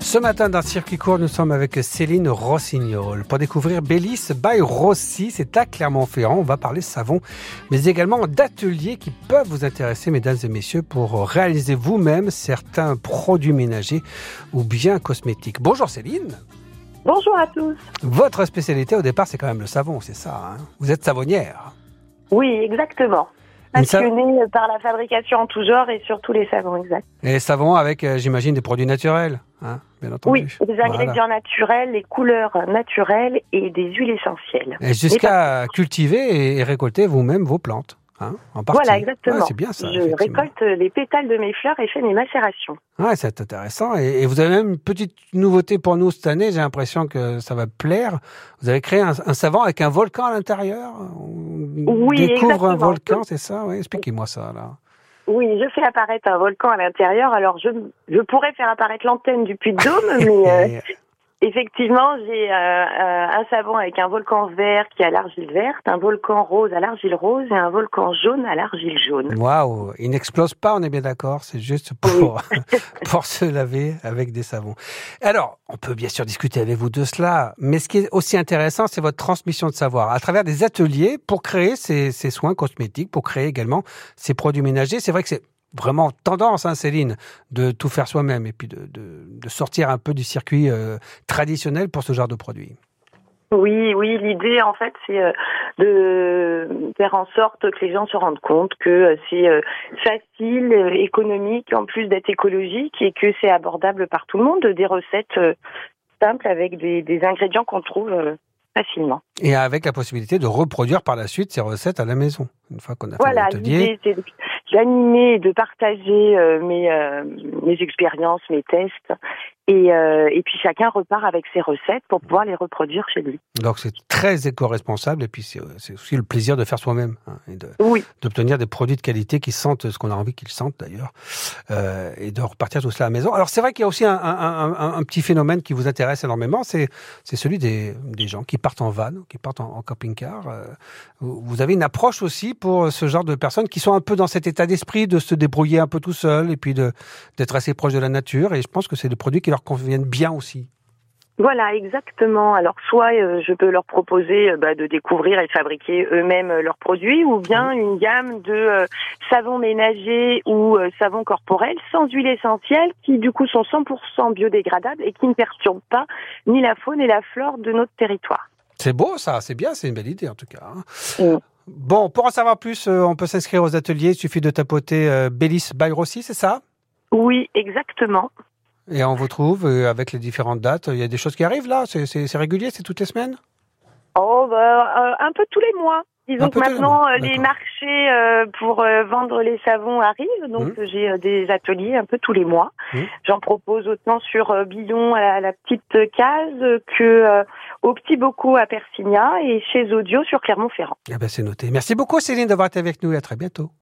Ce matin, dans Circuit Court, nous sommes avec Céline Rossignol pour découvrir Bélis by Rossi. C'est à Clermont-Ferrand. On va parler savon, mais également d'ateliers qui peuvent vous intéresser, mesdames et messieurs, pour réaliser vous-même certains produits ménagers ou bien cosmétiques. Bonjour Céline. Bonjour à tous. Votre spécialité au départ, c'est quand même le savon, c'est ça. Hein? Vous êtes savonnière? Oui, exactement. Passionnée par la fabrication en tout genre et surtout les savons, exact. Et savons avec, euh, j'imagine, des produits naturels, hein, bien entendu. Oui, des ingrédients naturels, les couleurs naturelles et des huiles essentielles. Et jusqu'à cultiver et récolter vous-même vos plantes. Hein, en. Voilà, exactement. bien ça. Je récolte les pétales de mes fleurs et fais mes macérations. Ouais, c'est intéressant. Et, vous avez même une petite nouveauté pour nous cette année. J'ai l'impression que ça va plaire. Vous avez créé un, savon avec un volcan à l'intérieur. Oui, découvre un volcan, c'est ça? Oui, expliquez-moi ça là. Oui, je fais apparaître un volcan à l'intérieur. Alors, je, je pourrais faire apparaître l'antenne du Puy de Dôme, mais euh, Effectivement, j'ai euh, euh, un savon avec un volcan vert qui a l'argile verte, un volcan rose à l'argile rose et un volcan jaune à l'argile jaune. Waouh Il n'explose pas, on est bien d'accord, c'est juste pour, pour se laver avec des savons. Alors, on peut bien sûr discuter avec vous de cela, mais ce qui est aussi intéressant, c'est votre transmission de savoir à travers des ateliers pour créer ces, ces soins cosmétiques, pour créer également ces produits ménagers. C'est vrai que c'est vraiment tendance, hein, Céline, de tout faire soi-même et puis de, de, sortir un peu du circuit euh, traditionnel pour ce genre de produit. Oui, oui, l'idée en fait c'est euh, de faire en sorte que les gens se rendent compte que euh, c'est facile, économique, en plus d'être écologique et que c'est abordable par tout le monde, des recettes simples avec des, des ingrédients qu'on trouve facilement. Et avec la possibilité de reproduire par la suite ces recettes à la maison, une fois qu'on a voilà, fait l'atelier d'animer, de partager euh, mes, euh, mes expériences, mes tests. Et, euh, et puis chacun repart avec ses recettes pour pouvoir les reproduire chez lui. Donc c'est très éco-responsable et puis c'est aussi le plaisir de faire soi-même hein, et de, oui. d'obtenir des produits de qualité qui sentent ce qu'on a envie qu'ils sentent d'ailleurs euh, et de repartir tout cela à la maison. Alors c'est vrai qu'il y a aussi un, un, un, un, petit phénomène qui vous intéresse énormément, c'est, celui des, des gens qui partent en van, qui partent en, en camping-car. Euh, vous avez une approche aussi pour ce genre de personnes qui sont un peu dans cet état d'esprit de se débrouiller un peu tout seul et puis d'être assez proche de la nature et je pense que c'est des produits qui leur conviennent bien aussi. Voilà, exactement. Alors, soit euh, je peux leur proposer euh, bah, de découvrir et fabriquer eux-mêmes euh, leurs produits, ou bien une gamme de savons ménagers ou savons corporels sans huile essentielle, qui du coup sont 100% biodégradables et qui ne perturbent pas ni la faune et la flore de notre territoire. C'est beau ça, c'est bien, c'est une belle idée en tout cas. Hein. Bon, pour en savoir plus, on peut s'inscrire aux ateliers, il suffit de tapoter Bélis by Rossi, c'est ça? Oui, exactement. Et on vous trouve euh, avec les différentes dates. Il y a des choses qui arrivent là C'est régulier C'est toutes les semaines? Oh, bah, euh, un peu tous les mois. Disons que maintenant, euh, les, marchés pour vendre les savons arrivent. Donc, mmh. j'ai des ateliers un peu tous les mois. Mmh. J'en propose autant sur Billon à la, petite case que au Petit Bocaux à Persigna et chez Audio sur Clermont-Ferrand. Eh ben, c'est noté. Merci beaucoup, Céline, d'avoir été avec nous et à très bientôt.